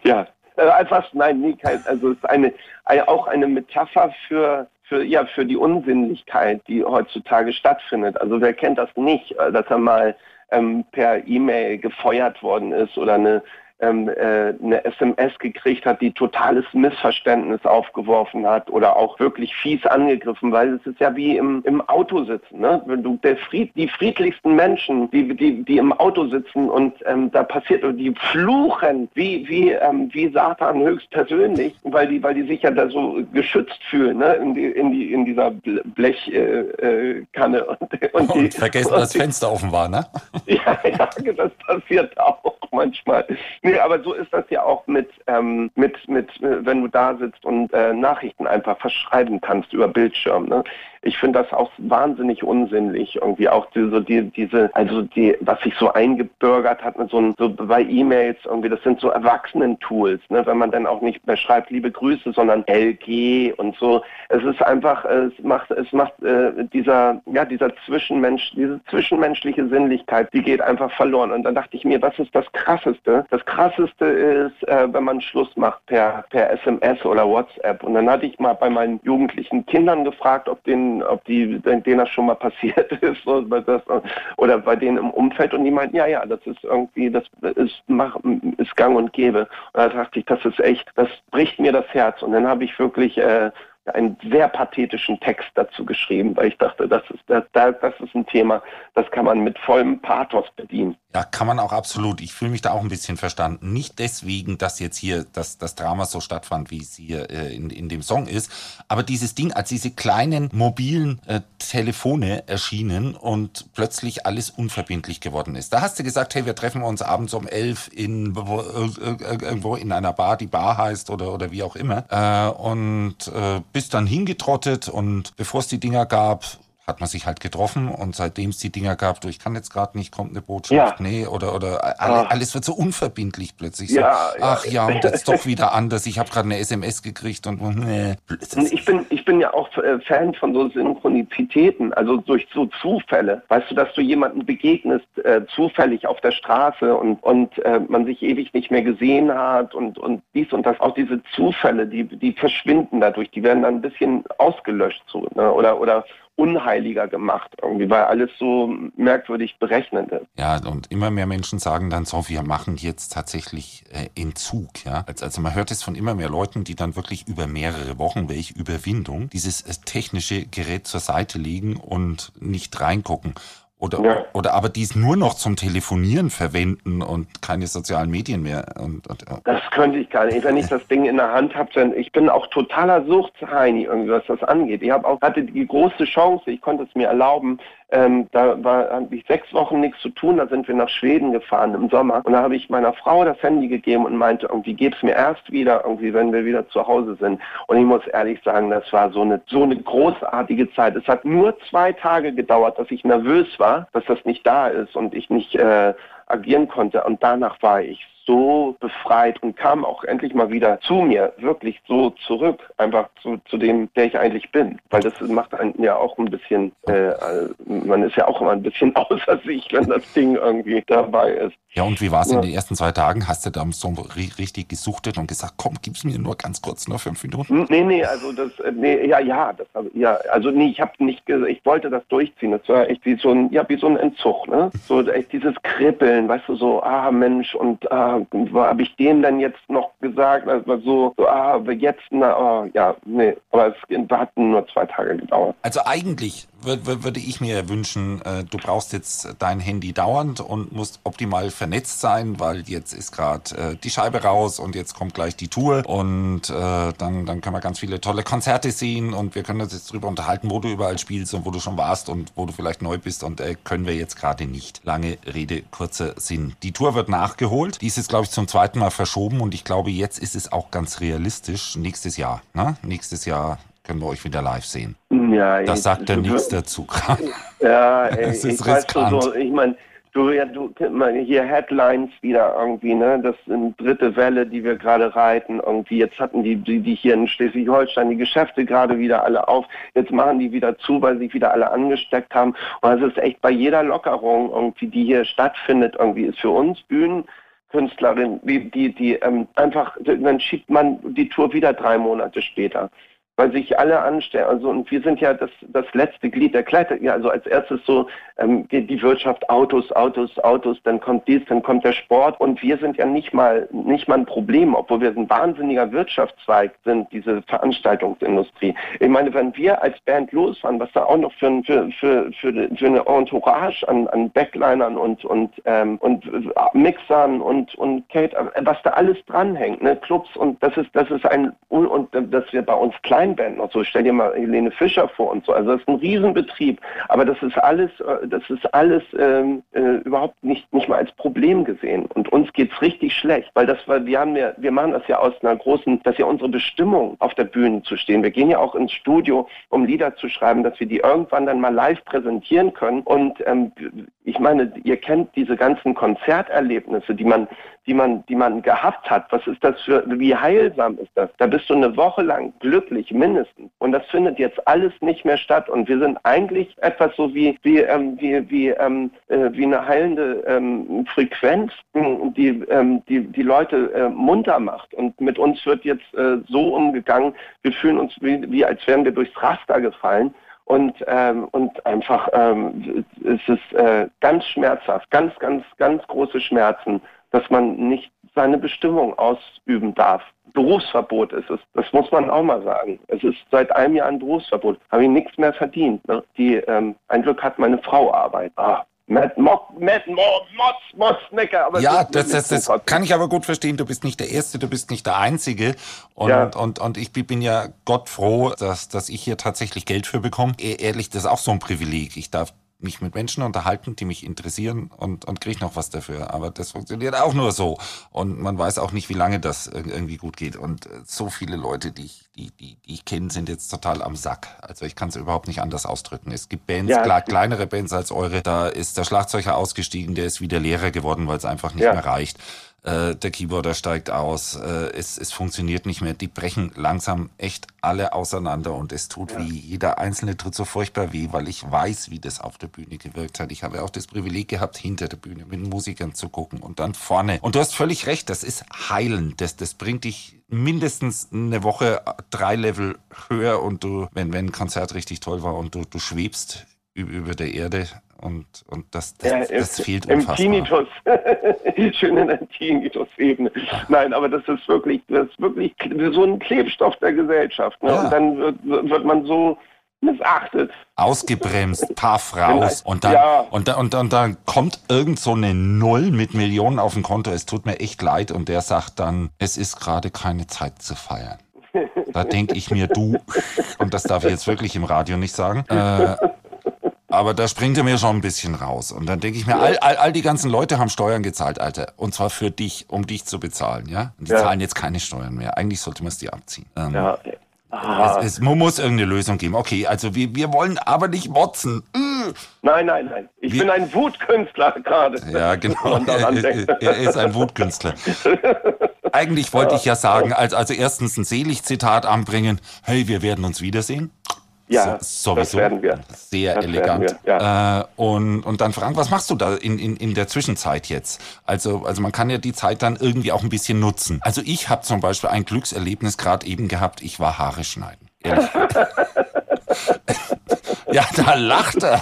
Ja, äh, fast, nein, nie kein, also es ist eine, eine, auch eine Metapher für für, ja, für die Unsinnlichkeit, die heutzutage stattfindet. Also wer kennt das nicht, äh, dass er mal ähm, per E-Mail gefeuert worden ist oder eine ähm, äh, eine SMS gekriegt hat, die totales Missverständnis aufgeworfen hat oder auch wirklich fies angegriffen, weil es ist ja wie im, im Auto sitzen. Ne? Wenn du der Fried, die friedlichsten Menschen, die, die, die im Auto sitzen und ähm, da passiert und die fluchen wie, wie, ähm, wie Satan höchstpersönlich, weil die, weil die sich ja da so geschützt fühlen, ne? in, die, in, die, in dieser Blechkanne. Äh, äh, und, und, und vergessen, dass das Fenster offen war, ne? ja, ja, das passiert auch manchmal. Nee, aber so ist das ja auch mit, ähm, mit, mit, äh, wenn du da sitzt und äh, Nachrichten einfach verschreiben kannst über Bildschirm. Ne? Ich finde das auch wahnsinnig unsinnlich, irgendwie auch diese, die, diese, also die, was sich so eingebürgert hat mit so, ein, so bei E-Mails irgendwie, das sind so Erwachsenen-Tools, ne? wenn man dann auch nicht mehr schreibt, liebe Grüße, sondern LG und so. Es ist einfach, es macht, es macht äh, dieser, ja, dieser Zwischenmensch, diese zwischenmenschliche Sinnlichkeit, die geht einfach verloren. Und dann dachte ich mir, was ist das Krasseste? Das Krasseste ist, äh, wenn man Schluss macht per, per SMS oder WhatsApp. Und dann hatte ich mal bei meinen jugendlichen Kindern gefragt, ob denen, ob die, denen das schon mal passiert ist oder, das, oder bei denen im Umfeld. Und die meinten, ja, ja, das ist irgendwie, das ist, mach, ist gang und gäbe. Und da dachte ich, das ist echt, das bricht mir das Herz. Und dann habe ich wirklich äh, einen sehr pathetischen Text dazu geschrieben, weil ich dachte, das ist, das, das ist ein Thema, das kann man mit vollem Pathos bedienen. Ja, kann man auch absolut. Ich fühle mich da auch ein bisschen verstanden. Nicht deswegen, dass jetzt hier das, das Drama so stattfand, wie es hier äh, in, in dem Song ist, aber dieses Ding, als diese kleinen mobilen äh, Telefone erschienen und plötzlich alles unverbindlich geworden ist. Da hast du gesagt, hey, wir treffen uns abends um elf in, äh, äh, irgendwo in einer Bar, die Bar heißt oder, oder wie auch immer. Äh, und äh, bist dann hingetrottet und bevor es die Dinger gab, hat man sich halt getroffen und seitdem es die Dinger gab, du, ich kann jetzt gerade nicht, kommt eine Botschaft, ja. nee, oder, oder alle, alles wird so unverbindlich plötzlich. So, ja, ach ja, und jetzt doch wieder anders. Ich habe gerade eine SMS gekriegt und nee. Ich bin, ich bin ja auch äh, Fan von so Synchronizitäten, also durch so Zufälle. Weißt du, dass du jemanden begegnest, äh, zufällig auf der Straße und, und äh, man sich ewig nicht mehr gesehen hat und, und dies und das. Auch diese Zufälle, die, die verschwinden dadurch, die werden dann ein bisschen ausgelöscht so, ne? oder, oder unheiliger gemacht, irgendwie, weil alles so merkwürdig berechnet ist. Ja, und immer mehr Menschen sagen dann so, wir machen jetzt tatsächlich äh, Entzug, ja. Also man hört es von immer mehr Leuten, die dann wirklich über mehrere Wochen, welche Überwindung, dieses äh, technische Gerät zur Seite legen und nicht reingucken. Oder, ja. oder aber dies nur noch zum Telefonieren verwenden und keine sozialen Medien mehr. Und, und, das könnte ich gar nicht. Wenn ich das Ding in der Hand habe, ich bin auch totaler Suchtsheini, irgendwie, was das angeht. Ich habe auch hatte die große Chance, ich konnte es mir erlauben, ähm, da war, hatte ich sechs Wochen nichts zu tun, da sind wir nach Schweden gefahren im Sommer. Und da habe ich meiner Frau das Handy gegeben und meinte, irgendwie geht's mir erst wieder, irgendwie, wenn wir wieder zu Hause sind. Und ich muss ehrlich sagen, das war so eine, so eine großartige Zeit. Es hat nur zwei Tage gedauert, dass ich nervös war, dass das nicht da ist und ich nicht äh, agieren konnte. Und danach war ich so befreit und kam auch endlich mal wieder zu mir, wirklich so zurück, einfach zu, zu dem, der ich eigentlich bin. Weil das macht einen ja auch ein bisschen, äh, man ist ja auch immer ein bisschen außer sich, wenn das Ding irgendwie dabei ist. Ja, und wie war es ja. in den ersten zwei Tagen? Hast du da so richtig gesuchtet und gesagt, komm, gib's mir nur ganz kurz, nur fünf Minuten? Nee, nee, also das, äh, nee, ja, ja, das, ja, also nee, ich habe nicht, ich wollte das durchziehen. Das war echt wie so ein, ja, wie so ein Entzug, ne? So echt dieses Kribbeln, weißt du, so, ah, Mensch, und ah, habe ich dem denn jetzt noch gesagt? Also so, so ah, jetzt, na, oh, ja, nee, aber es hat nur zwei Tage gedauert. Also eigentlich würde ich mir wünschen, äh, du brauchst jetzt dein Handy dauernd und musst optimal vernetzt sein, weil jetzt ist gerade äh, die Scheibe raus und jetzt kommt gleich die Tour und äh, dann, dann können wir ganz viele tolle Konzerte sehen und wir können uns jetzt drüber unterhalten, wo du überall spielst und wo du schon warst und wo du vielleicht neu bist und äh, können wir jetzt gerade nicht. Lange Rede, kurzer Sinn. Die Tour wird nachgeholt. Die ist jetzt, glaube ich, zum zweiten Mal verschoben und ich glaube, jetzt ist es auch ganz realistisch. Nächstes Jahr, ne? Nächstes Jahr können wir euch wieder live sehen. Ja, das sagt ja nichts dazu gerade. Ja, es ist ich riskant. Weiß so, ich meine, du, ja, du, hier Headlines wieder irgendwie, ne? Das sind dritte Welle, die wir gerade reiten. Irgendwie jetzt hatten die, die, die hier in Schleswig-Holstein die Geschäfte gerade wieder alle auf. Jetzt machen die wieder zu, weil sich wieder alle angesteckt haben. Und es ist echt bei jeder Lockerung irgendwie, die hier stattfindet, irgendwie ist für uns Bühnenkünstlerin, die, die, die ähm, einfach, dann schiebt man die Tour wieder drei Monate später weil sich alle anstellen. Also und wir sind ja das, das letzte Glied der Kleider. Ja, also als erstes so ähm, die, die, Wirtschaft, Autos, Autos, Autos, dann kommt dies, dann kommt der Sport und wir sind ja nicht mal nicht mal ein Problem, obwohl wir ein wahnsinniger Wirtschaftszweig sind, diese Veranstaltungsindustrie. Ich meine, wenn wir als Band losfahren, was da auch noch für, für, für, für, für eine Entourage an, an Backlinern und und ähm, und Mixern und und Kate, was da alles dranhängt, ne, Clubs und das ist das ist ein und dass wir bei uns klein Kleinband noch so. Stell dir mal Helene Fischer vor und so. Also das ist ein Riesenbetrieb. Aber das ist alles, äh, das ist alles ähm, äh, überhaupt nicht, nicht mal als Problem gesehen. Und uns geht es richtig schlecht, weil das war, wir haben ja, wir machen das ja aus einer großen, das ist ja unsere Bestimmung, auf der Bühne zu stehen. Wir gehen ja auch ins Studio, um Lieder zu schreiben, dass wir die irgendwann dann mal live präsentieren können. Und ähm, ich meine, ihr kennt diese ganzen Konzerterlebnisse, die man, die man, die man gehabt hat. Was ist das für, wie heilsam ist das? Da bist du eine Woche lang glücklich, mindestens. Und das findet jetzt alles nicht mehr statt. Und wir sind eigentlich etwas so wie, wie, ähm, wie, wie, ähm, äh, wie eine heilende ähm, Frequenz, die, ähm, die die Leute äh, munter macht. Und mit uns wird jetzt äh, so umgegangen, wir fühlen uns wie, wie als wären wir durchs Raster gefallen. Und, ähm, und einfach ähm, es ist äh, ganz schmerzhaft, ganz, ganz, ganz große Schmerzen, dass man nicht seine Bestimmung ausüben darf. Berufsverbot ist es. Das muss man auch mal sagen. Es ist seit einem Jahr ein Berufsverbot. Habe ich nichts mehr verdient. Ne? Die, ähm, ein Glück hat meine Frau Arbeit. Ah, Matt, Mock, Matt, Moss, Moss, Mossnecker. Aber ja, das, das, das kann ich aber gut verstehen. Du bist nicht der Erste, du bist nicht der Einzige. Und, ja. und, und ich bin ja Gott froh, dass, dass ich hier tatsächlich Geld für bekomme. E-, ehrlich, das ist auch so ein Privileg. Ich darf mich mit Menschen unterhalten, die mich interessieren und, und kriege noch was dafür. Aber das funktioniert auch nur so. Und man weiß auch nicht, wie lange das irgendwie gut geht. Und äh, so viele Leute, die ich, die, die, die ich kenne, sind jetzt total am Sack. Also ich kann es überhaupt nicht anders ausdrücken. Es gibt Bands, ja, klar, kleinere Bands als eure. Da ist der Schlagzeuger ausgestiegen, der ist wieder Lehrer geworden, weil es einfach nicht ja. mehr reicht äh, der Keyboarder steigt aus, äh, es, es funktioniert nicht mehr. Die brechen langsam echt alle auseinander und es tut ja. wie Jeder einzelne tut so furchtbar weh, weil ich weiß, wie das auf der Bühne gewirkt hat. Ich habe auch das Privileg gehabt, hinter der Bühne mit Musikern zu gucken und dann vorne. Und du hast völlig recht, das ist heilend. Das, das bringt dich mindestens eine Woche drei Level höher und du, wenn, wenn ein Konzert richtig toll war und du, du schwebst über der Erde und, und das, das, ja, das fehlt unfassbar. Im Tinnitus, schön in der Tinnitus-Ebene. Nein, aber das ist wirklich, das ist wirklich so ein Klebstoff der Gesellschaft. Ne? Ja. Und dann wird, wird man so missachtet. Ausgebremst, paff raus. Und dann, ja. und, dann, und, dann, und dann kommt irgend so eine Null mit Millionen auf dem Konto. Es tut mir echt leid. Und der sagt dann, es ist gerade keine Zeit zu feiern. Da denke ich mir, du, und das darf ich jetzt wirklich im Radio nicht sagen, äh, aber da springt er mir schon ein bisschen raus. Und dann denke ich mir, all, all, all die ganzen Leute haben Steuern gezahlt, Alter. Und zwar für dich, um dich zu bezahlen, ja? Und die ja. zahlen jetzt keine Steuern mehr. Eigentlich sollte man es die abziehen. Ähm, ja. Es, es, muss irgendeine Lösung geben. Okay, also wir, wir wollen aber nicht motzen. Nein, nein, nein. Ich wir, bin ein Wutkünstler gerade. Ja, genau. Er, er, ist ein Wutkünstler. Eigentlich wollte ich ja sagen, als, also erstens ein Selig-Zitat anbringen. Hey, wir werden uns wiedersehen. Ja, so, sowieso. das werden wir. Sehr das elegant. Wir, ja. äh, und, und dann Frank, was machst du da in, in, in der Zwischenzeit jetzt? Also, also man kann ja die Zeit dann irgendwie auch ein bisschen nutzen. Also ich habe zum Beispiel ein Glückserlebnis gerade eben gehabt, ich war Haare schneiden. ja, da lacht er.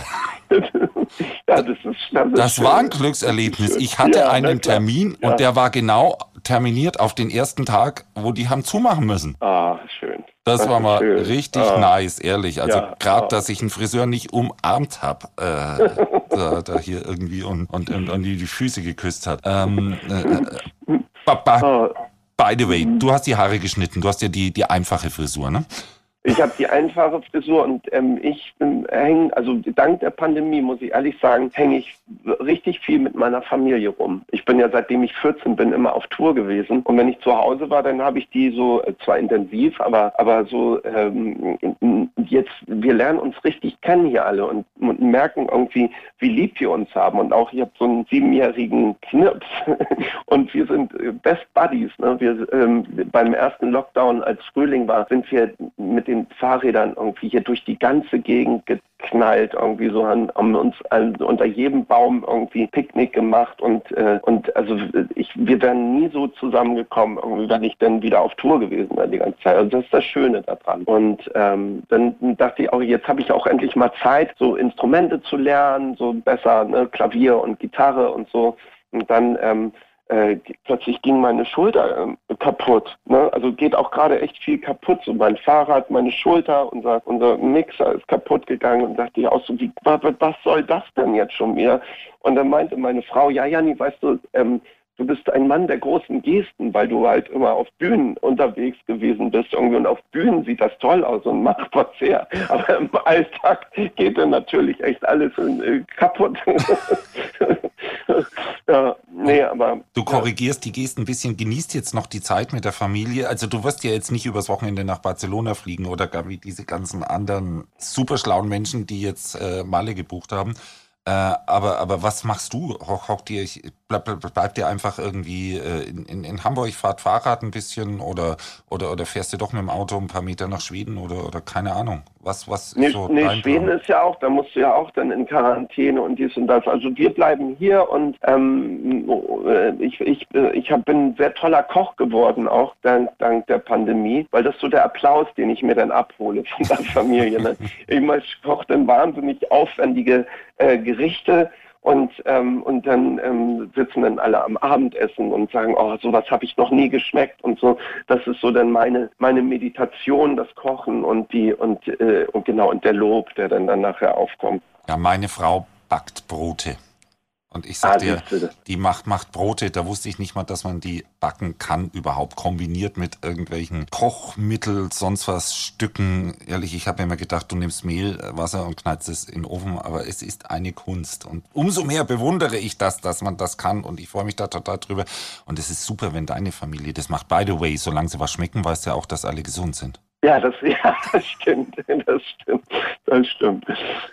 Ja, das, ist, das, ist das war ein Glückserlebnis. Ich hatte ja, einen Termin ja. und der war genau terminiert auf den ersten Tag, wo die haben zumachen müssen. Ah, schön. Das, das war mal schön. richtig ah. nice, ehrlich. Also ja, gerade, ah. dass ich einen Friseur nicht umarmt habe, äh, da, da, hier irgendwie und, und, und, und die, Füße geküsst hat. Ähm, äh, Papa, ah. by the way, du hast die Haare geschnitten, du hast ja die, die einfache Frisur, ne? Ich habe die einfache Frisur und ähm, ich hänge, also dank der Pandemie muss ich ehrlich sagen, hänge ich richtig viel mit meiner Familie rum. Ich bin ja seitdem ich 14 bin immer auf Tour gewesen und wenn ich zu Hause war, dann habe ich die so äh, zwar intensiv, aber aber so ähm, jetzt wir lernen uns richtig kennen hier alle und, und merken irgendwie, wie lieb wir uns haben und auch ich habe so einen siebenjährigen Knirps und wir sind äh, Best Buddies. Ne? Wir ähm, beim ersten Lockdown als Frühling war, sind wir mit den Fahrrädern irgendwie hier durch die ganze Gegend geknallt. Irgendwie so haben, haben uns an, unter jedem Baum irgendwie Picknick gemacht und äh, und also ich, wir wären nie so zusammengekommen, irgendwie, wenn ich dann wieder auf Tour gewesen wäre die ganze Zeit. Also das ist das Schöne daran. Und ähm, dann dachte ich auch, jetzt habe ich auch endlich mal Zeit, so Instrumente zu lernen, so besser ne, Klavier und Gitarre und so. Und dann ähm, äh, plötzlich ging meine Schulter äh, kaputt. Ne? Also geht auch gerade echt viel kaputt. So mein Fahrrad, meine Schulter, unser, unser Mixer ist kaputt gegangen und dachte ich auch so, wie, was, was soll das denn jetzt schon wieder? Und dann meinte meine Frau, ja, Janni, weißt du, ähm, du bist ein Mann der großen Gesten, weil du halt immer auf Bühnen unterwegs gewesen bist. Irgendwie und auf Bühnen sieht das toll aus und macht was her. Aber im Alltag geht dann natürlich echt alles äh, kaputt. ja, nee, aber. Du korrigierst die Gesten ein bisschen, genießt jetzt noch die Zeit mit der Familie. Also du wirst ja jetzt nicht übers Wochenende nach Barcelona fliegen oder gar wie diese ganzen anderen super schlauen Menschen, die jetzt äh, Male gebucht haben. Äh, aber, aber was machst du? Hockt ihr, bleib, bleibt ihr einfach irgendwie äh, in, in, in, Hamburg, fahrt Fahrrad ein bisschen oder, oder, oder fährst du doch mit dem Auto ein paar Meter nach Schweden oder, oder keine Ahnung? Was, was nee, so nee Schweden ist ja auch, da musst du ja auch dann in Quarantäne und dies und das. Also wir bleiben hier und ähm, äh, ich, ich, ich hab, bin ein sehr toller Koch geworden, auch dank, dank der Pandemie, weil das so der Applaus, den ich mir dann abhole von der Familie. Ne? Ich koche dann wahnsinnig aufwendige äh, Gerichte und, ähm, und dann ähm, sitzen dann alle am Abendessen und sagen, oh, sowas habe ich noch nie geschmeckt und so. Das ist so dann meine, meine Meditation, das Kochen und die und, äh, und genau und der Lob, der dann, dann nachher aufkommt. Ja, meine Frau backt Brote. Und ich sag Ah, dir, die macht, macht Brote, da wusste ich nicht mal, dass man die backen kann, überhaupt kombiniert mit irgendwelchen Kochmittel, sonst was, Stücken. Ehrlich, ich habe immer gedacht, du nimmst Mehl, äh, Wasser und knallst es in den Ofen, aber es ist eine Kunst. Und umso mehr bewundere ich das, dass man das kann und ich freue mich da total drüber. Und es ist super, wenn deine Familie das macht. By the way, solange sie was schmecken, weißt du ja auch, dass alle gesund sind. Ja, das, ja, das stimmt, das stimmt, das stimmt.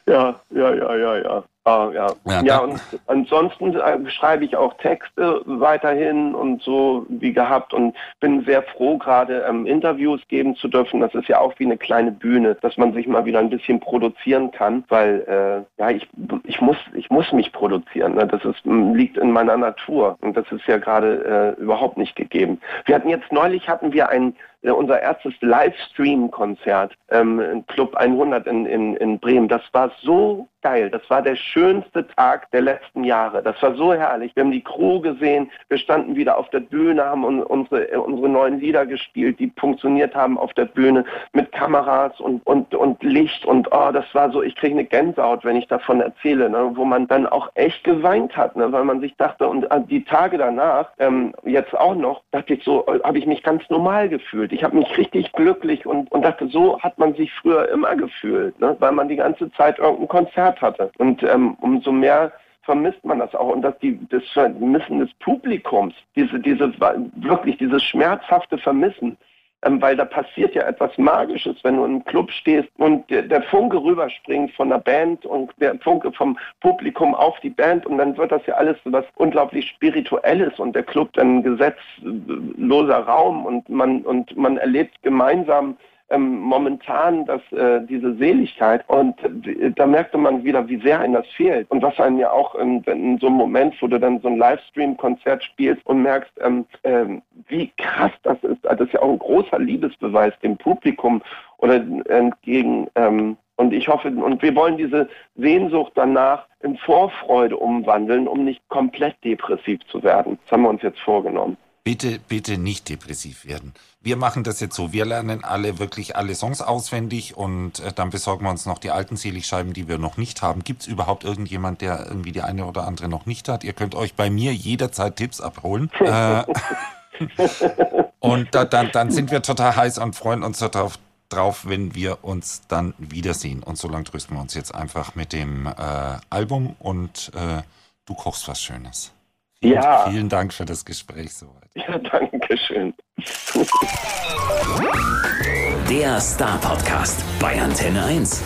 Ja, ja, ja, ja, ja. Ah, ja. Ja, Ja, und ansonsten äh, schreibe ich auch Texte weiterhin und so wie gehabt und bin sehr froh, gerade ähm, Interviews geben zu dürfen. Das ist ja auch wie eine kleine Bühne, dass man sich mal wieder ein bisschen produzieren kann, weil äh, ja ich ich muss ich muss mich produzieren. Ne? Das ist liegt in meiner Natur und das ist ja gerade äh, überhaupt nicht gegeben. Wir hatten jetzt neulich hatten wir ein äh, unser erstes Livestream-Konzert ähm, im Club 100 in, in, in Bremen. Das war so geil. Das war der schönste Tag der letzten Jahre. Das war so herrlich. Wir haben die Crew gesehen. Wir standen wieder auf der Bühne, haben un, unsere, äh, unsere neuen Lieder gespielt, die funktioniert haben auf der Bühne mit Kameras und, und, und Licht. Und oh, das war so, ich kriege eine Gänsehaut, wenn ich davon erzähle, ne? wo man dann auch echt geweint hat, ne? weil man sich dachte, und äh, die Tage danach, ähm, jetzt auch noch, dachte ich so, äh, habe ich mich ganz normal gefühlt. Ich habe mich richtig glücklich und, und dachte, so hat man sich früher immer gefühlt, ne? weil man die ganze Zeit irgendein Konzert hatte. Und ähm, umso mehr vermisst man das auch und dass die das Vermissen des Publikums, diese diese wirklich dieses schmerzhafte Vermissen, ähm, weil da passiert ja etwas Magisches, wenn du im Club stehst und der, der Funke rüberspringt von der Band und der Funke vom Publikum auf die Band und dann wird das ja alles so was unglaublich Spirituelles und der Club dann ein gesetzloser Raum und man und man erlebt gemeinsam ähm, momentan das, äh, diese Seligkeit und äh, da merkte man wieder, wie sehr einem das fehlt und was einem ja auch in, in so einem Moment, wo du dann so ein Livestream-Konzert spielst und merkst, ähm, ähm, wie krass das ist. Das ist ja auch ein großer Liebesbeweis dem Publikum oder entgegen. Ähm, und ich hoffe, und wir wollen diese Sehnsucht danach in Vorfreude umwandeln, um nicht komplett depressiv zu werden. Das haben wir uns jetzt vorgenommen. Bitte, bitte nicht depressiv werden. Wir machen das jetzt so. Wir lernen alle wirklich alle Songs auswendig und äh, dann besorgen wir uns noch die alten Seligscheiben, die wir noch nicht haben. Gibt es überhaupt irgendjemand, der irgendwie die eine oder andere noch nicht hat? Ihr könnt euch bei mir jederzeit Tipps abholen. äh, und da, dann, dann sind wir total heiß und freuen uns darauf, drauf, wenn wir uns dann wiedersehen. Und so lange trösten wir uns jetzt einfach mit dem äh, Album und äh, du kochst was Schönes. Vielen, Ja. vielen Dank für das Gespräch soweit. Ja, danke schön. Der Star Podcast bei Antenne 1.